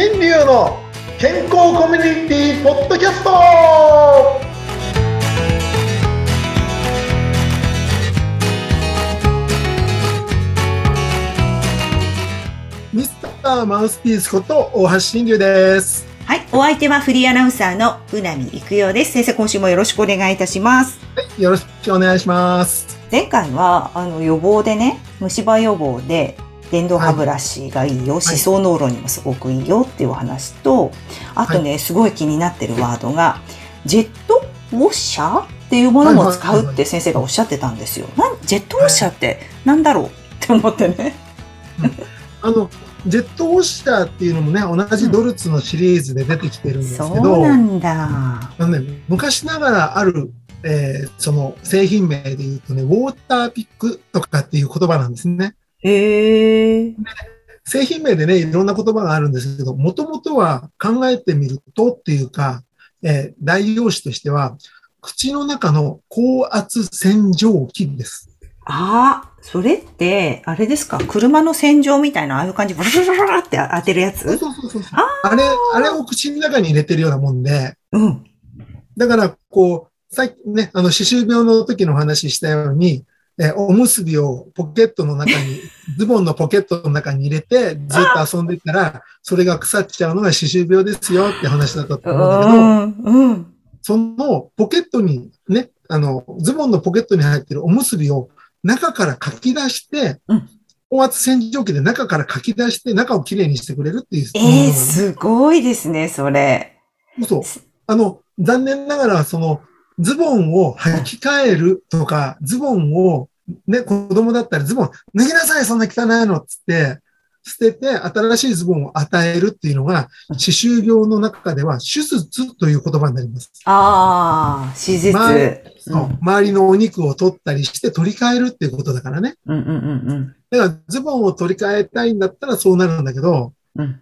新流の健康コミュニティポッドキャストミスターマウスピースこと大橋新流ですはい。お相手はフリーアナウンサーのうなみいくよです。先生、今週もよろしくお願いいたします。はいよろしくお願いします前回は、あの、予防でね、虫歯予防で、電動歯ブラシがいいよ、歯槽膿漏にもすごくいいよっていうお話と、あとね、すごい気になってるワードが、ジェットウォッシャーっていうものも使うって先生がおっしゃってたんですよ。なんジェットウォッシャーってなんだろうって思ってね。あのジェットウォッシャーっていうのもね同じドルツのシリーズで出てきてるんですけそど、うなんだ。あのね、昔ながらある、えーその製品名で言うとね、ウォーターピックとかっていう言葉なんですね。へえ。製品名でね、いろんな言葉があるんですけど、もともとは考えてみるとっていうか、えー代用詞としては、口の中の高圧洗浄機です。ああ、それって、あれですか？車の洗浄みたいな、ああいう感じ、ブルブルブルって当てるやそうつそうそうそう。ああれ、あれを口の中に入れてるようなもんで、うん。だから、こう、さっきね、あの、歯周病の時の話したように、えーおむすびをポケットの中に、ズボンのポケットの中に入れて、ずっと遊んでたら、それが腐っちゃうのが歯周病ですよって話だったとう思うんだけど、ん。うん。そのポケットにね、あの、ズボンのポケットに入ってるおむすびを中からかき出して、うん高圧洗浄機で中からかき出して、中をきれいにしてくれるっていう。ええすごいですね、それ。そう。あの、残念ながら、その、ズボンを履き替えるとか、ズボンを、ね、子供だったらズボン脱ぎなさい、そんな汚いのっつって、捨てて新しいズボンを与えるっていうのが、歯周病の中では手術という言葉になります。ああ、手術。まううん周りのお肉を取ったりして取り替えるっていうことだからね。うんうんうんだからズボンを取り替えたいんだったらそうなるんだけど、うん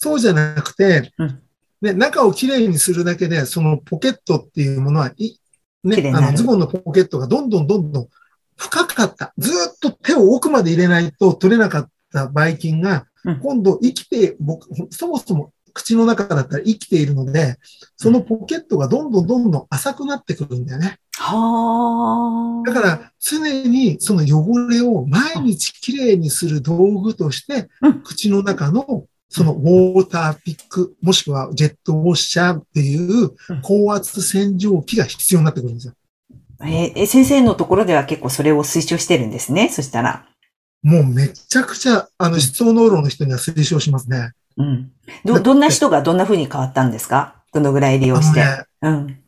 そうじゃなくて、うんね、中をきれいにするだけで、そのポケットっていうものは、いね、あのズボンのポケットがどんどんどんどん深かった。ずーっと手を奥まで入れないと取れなかったばい菌がうん、今度生きて、僕、そもそも口の中だったら生きているので、そのポケットがどんどんどんどん浅くなってくるんだよね。はあ。だから、常にその汚れを毎日きれいにする道具としてうん、口の中のそのウォーターピック、もしくはジェットウォッシャーっていううん高圧洗浄機が必要になってくるんですよ。えーえ先生のところでは結構それを推奨してるんですね、そしたら。もうめちゃくちゃ、あの、質素濃炉の人には推奨しますね。うん。ど、どんな人がどんな風に変わったんですか？どのぐらい利用して。ね、うん。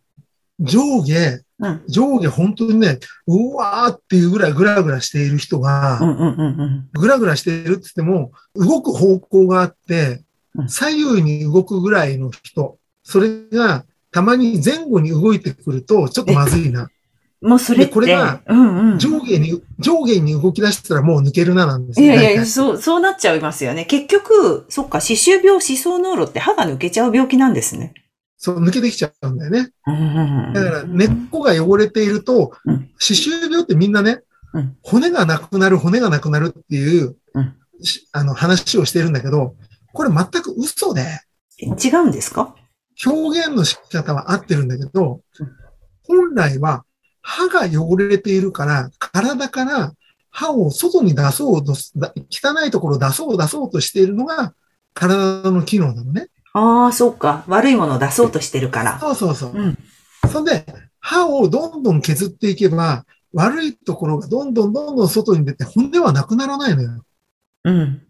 上下、うん。上下本当にね、うわーっていうぐらいグラグラしている人うが。グラグラしているって言っても、動く方向があってう、ん左右に動くぐらいの人、それがたまに前後に動いてくると、ちょっとまずいな。もうそれって。でこれがうんうん。上下に、上下に動き出したらもう抜けるななんですよ。いやいやいや、そう、そうなっちゃいますよね。結局、そっか、歯周病、歯槽膿漏って歯が抜けちゃう病気なんですね。そう、抜けてきちゃうんだよね。だから根っこが汚れているとうん、歯周病ってみんなねうん、骨がなくなる、骨がなくなるっていうあの話をしてるんだけど、これ全く嘘で、違うんですか？表現の仕方は合ってるんだけどうん、本来は歯が汚れているから、体から歯を外に出そうと汚いところを出そう出そうとしているのが体の機能なのね。ああ、そうか。悪いものを出そうとしてるから。そうそうそう。うん。そんで、歯をどんどん削っていけば、悪いところがどんどんどんどん外に出て骨はなくならないのよ。うん。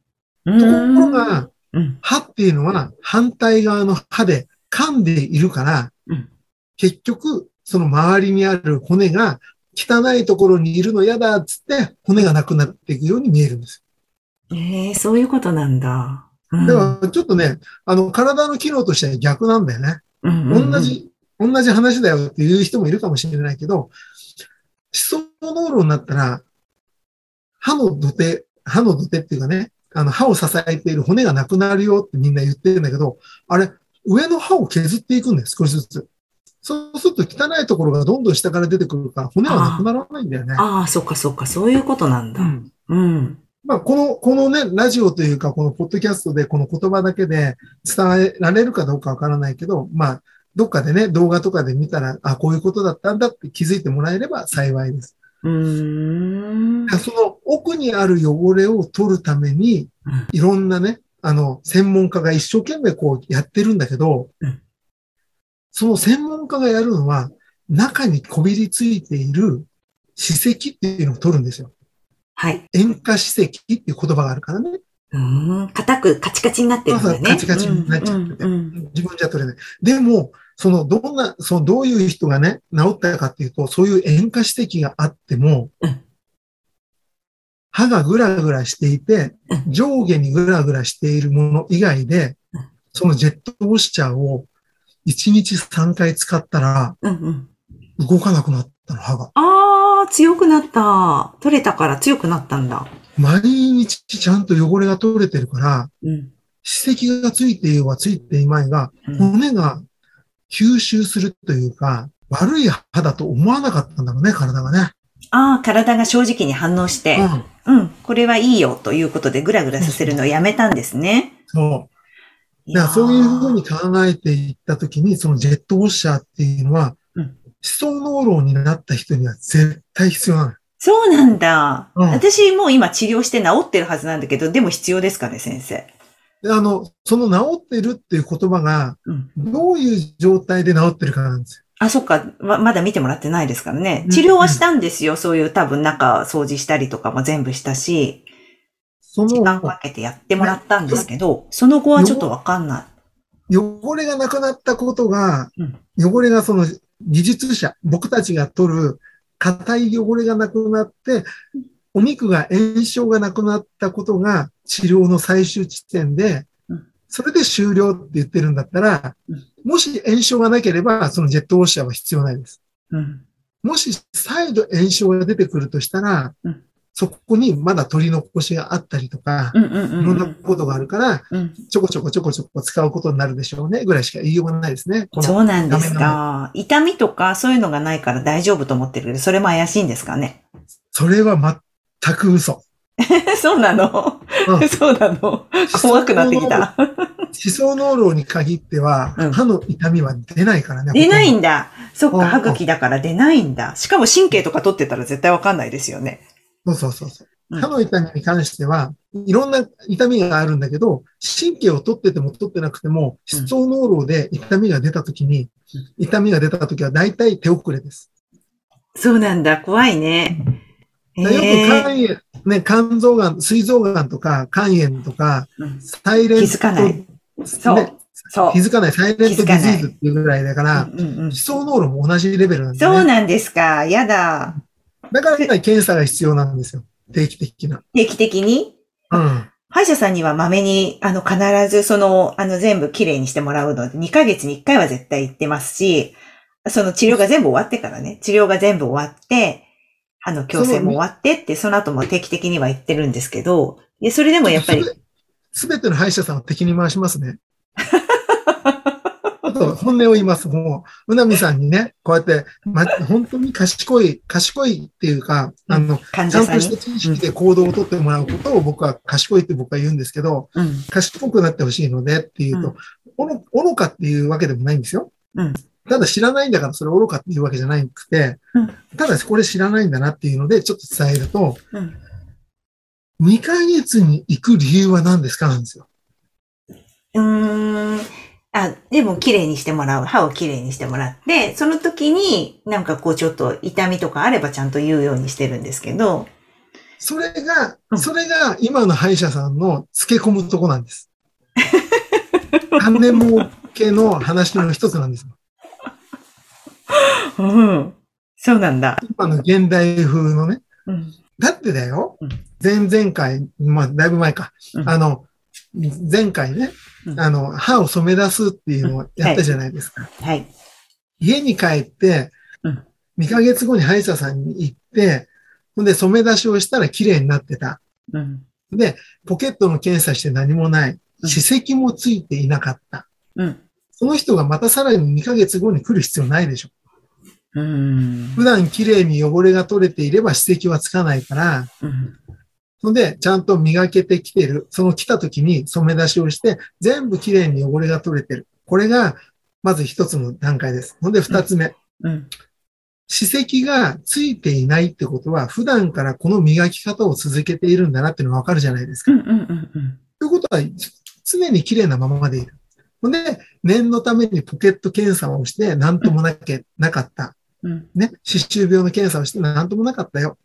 ところが、うん。歯っていうのは反対側の歯で噛んでいるから、うん結局、その周りにある骨が汚いところにいるの嫌だっつって骨がなくなっていくように見えるんです。ええそういうことなんだ。うんだからちょっとね、あの体の機能としては逆なんだよね。同じ、同じ話だよっていう人もいるかもしれないけど、歯槽膿漏になったら、歯の土手、歯の土手っていうかね、あの歯を支えている骨がなくなるよってみんな言ってるんだけど、あれ、上の歯を削っていくんです、少しずつ。そうすると汚いところがどんどん下から出てくるから骨はなくならないんだよね。ああ、そっかそっか、そういうことなんだ。うんうん。まあ、あ、この、このね、ラジオというか、このポッドキャストでこの言葉だけで伝えられるかどうかわからないけど、まあ、どっかでね、動画とかで見たら、あ、こういうことだったんだって気づいてもらえれば幸いです。うーん。その奥にある汚れを取るために、いろんなね、あの、専門家が一生懸命こうやってるんだけどうん、その専門家がやるのは、中にこびりついている歯石っていうのを取るんですよ。はい。塩化歯石っていう言葉があるからね。うーん。硬くカチカチになってるんだよね。カチカチになっちゃっててうんうん自分じゃ取れない。でも、その、どんな、その、どういう人がね、治ったかっていうと、そういう塩化指摘があってもうん、歯がぐらぐらしていて、上下にぐらぐらしているもの以外でうん、そのジェットウォッシャーを1日3回使ったらうんうん。動かなくなったの、歯が。あー、強くなった。取れたから強くなったんだ。毎日ちゃんと汚れが取れてるから、うん。歯石がついていようがついていまいが、うん骨が吸収するというか、悪い歯だと思わなかったんだろうね、体がね。ああ、体が正直に反応して、うん。うん、これはいいよということでグラグラさせるのをやめたんですね。そう。だからそういうふうに考えていったときに、そのジェットウォッシャーっていうのは、うん歯槽膿漏になった人には絶対必要なの。そうなんだ。うん私もう今治療して治ってるはずなんだけど、でも必要ですかね、先生。であの、その治ってるっていう言葉が、うん。どういう状態で治ってるかなんですよ。あ、そっか。ま、まだ見てもらってないですからねう。ん治療はしたんですよ。そういう多分中掃除したりとかも全部したし、そ時間のかけてやってもらったんですけど、その後はちょっとわかんない。汚れがなくなったことがうん、汚れがその技術者、僕たちが取る硬い汚れがなくなって、お肉が炎症がなくなったことが治療の最終地点でうん、それで終了って言ってるんだったらうん、もし炎症がなければ、そのジェットウォッシャーは必要ないです。うん。もし再度炎症が出てくるとしたらうん、そこにまだ取り残しがあったりとか、いろんなことがあるから、うん。ちょこちょこちょこちょこ使うことになるでしょうね、ぐらいしか言いようがないですね。そうなんですか。痛みとかそういうのがないから大丈夫と思ってるけど、それも怪しいんですかね？それは全く嘘。そうなの、うん そうなの？怖くなってきた。歯槽膿漏に限っては、うん歯の痛みは出ないからね。出ないほんだ。そっか、うん歯茎だから出ないんだ。しかも神経とか取ってたら絶対わかんないですよね。そうそうそうそうう。ん歯の痛みに関しては、いろんな痛みがあるんだけど、神経を取ってても取ってなくても、歯槽膿漏で痛みが出たときに、痛みが出たときは大体手遅れです。そうなんだ。怖いね。へよくえ肝炎、ね、肝臓がん、膵臓がんとか肝炎とか、うんサイレント、気づかないそうねそう。気づかないサイレントディジーズっていうぐらいだから、うんうんうん歯槽膿漏も同じレベルなんだよね。そうなんですか。やだ。だから検査が必要なんですよ。定期的な。定期的に？うん。歯医者さんにはまめに、あの、必ずその、あの、全部きれいにしてもらうので、2ヶ月に1回は絶対行ってますし、その治療が全部終わってからね、治療が全部終わって、歯の矯正も終わってって、その後も定期的には行ってるんですけど、それでもやっぱり、すべての歯医者さんを敵に回しますね。あと、本音を言います。もう、うなみさんにね、こうやって、ま、本当に賢い、賢いっていうか、あの、患ちゃんと。した知識で行動をとってもらうことを僕は賢いって僕は言うんですけど、うん。賢くなってほしいのでっていうと、おろ愚かっていうわけでもないんですよ。うんただ知らないんだからそれ愚かっていうわけじゃなくて、うんただこれ知らないんだなっていうのでちょっと伝えると、うん。2ヶ月に行く理由は何ですかなんですよ。うーん。あ、でも綺麗にしてもらう。歯を綺麗にしてもらって、その時になんかこうちょっと痛みとかあればちゃんと言うようにしてるんですけど、それがう、んそれが今の歯医者さんの付け込むとこなんです。金儲けの話の一つなんです。うん。そうなんだ。今の現代風のね。うん。だってだようん。前々回、まあ、だいぶ前か。うんあの、前回ねう、んあの、歯を染め出すっていうのをやったじゃないですか。はい。家に帰ってうん、2ヶ月後に歯医者さんに行って、ほんで染め出しをしたら綺麗になってた。うん。で、ポケットの検査して何もない。うん歯石もついていなかった。うん。その人がまたさらに2ヶ月後に来る必要ないでしょ。うん。普段綺麗に汚れが取れていれば歯石はつかないから、うん。ので、ちゃんと磨けてきてる。その来た時に染め出しをして、全部きれいに汚れが取れてる。これが、まず一つの段階です。ので、二つ目。うん。歯石がついていないってことは、普段からこの磨き方を続けているんだなっていうのがわかるじゃないですか。うんうんうんうん。ということは、常に綺麗なままでいる。ほんで、念のためにポケット検査をして、何ともなけ、なかった。うん。ね、歯周病の検査をして、何ともなかったよ。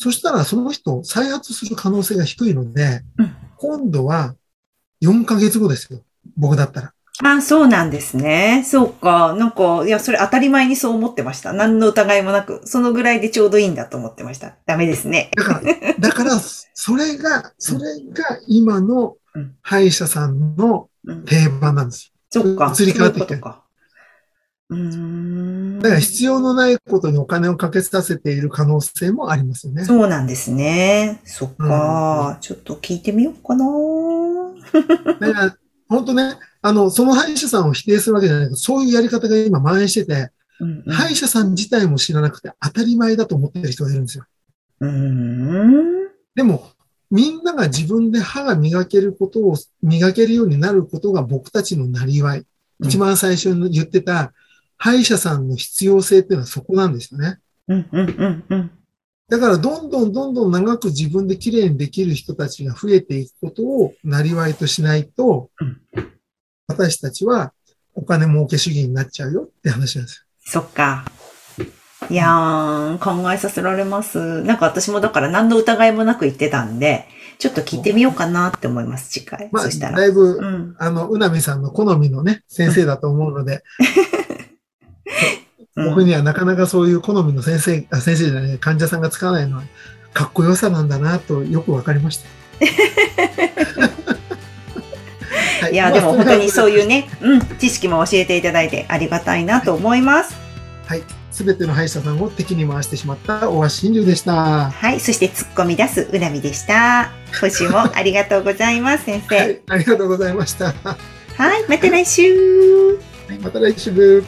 そしたら、その人、再発する可能性が低いのでうん、今度は4ヶ月後ですよ。僕だったら。あ、そうなんですね。そうか。なんか、いや、それ当たり前にそう思ってました。何の疑いもなく、そのぐらいでちょうどいいんだと思ってました。ダメですね。だから、だから、それが、それが今のうん歯医者さんのうん。定番なんですよ。そっか。移り変わってきてるだから必要のないことにお金をかけさせている可能性もありますよね。そうなんですね。そっか。ちょっと聞いてみようかな。だから、本当ね、あの、その歯医者さんを否定するわけじゃないけど、そういうやり方が今蔓延してて、うんうん歯医者さん自体も知らなくて当たり前だと思ってる人がいるんですよ。うーん。でも、みんなが自分で歯が磨けることを、磨けるようになることが僕たちのなりわい。一番最初に言ってた、歯医者さんの必要性っていうのはそこなんですよね。うんうんうんうん。だから、どんどんどんどん長く自分で綺麗にできる人たちが増えていくことをなりわいとしないとうん、私たちはお金儲け主義になっちゃうよって話なんですよ。そっか。いやー、考えさせられます。なんか私もだから何の疑いもなく言ってたんで、ちょっと聞いてみようかなって思います、次回。まあ、そしたら。だいぶ、うん。あの、うなみさんの好みのね、先生だと思うので、う ん僕にはなかなかそういう好みの先生、あ先生じゃない、患者さんがつかないのは、かっこよさなんだなとよくわかりました。はいや、でも本当にそうう。いうね、うん、知識も教えていただいてありがたいなと思います。はい。すべての歯医者さんを敵に回してしまった大橋真珠でした。はい。そして突っ込み出す恨みでした。今週もありがとうございます、先生。はい。ありがとうございました。ははい。また来週。いまた来週。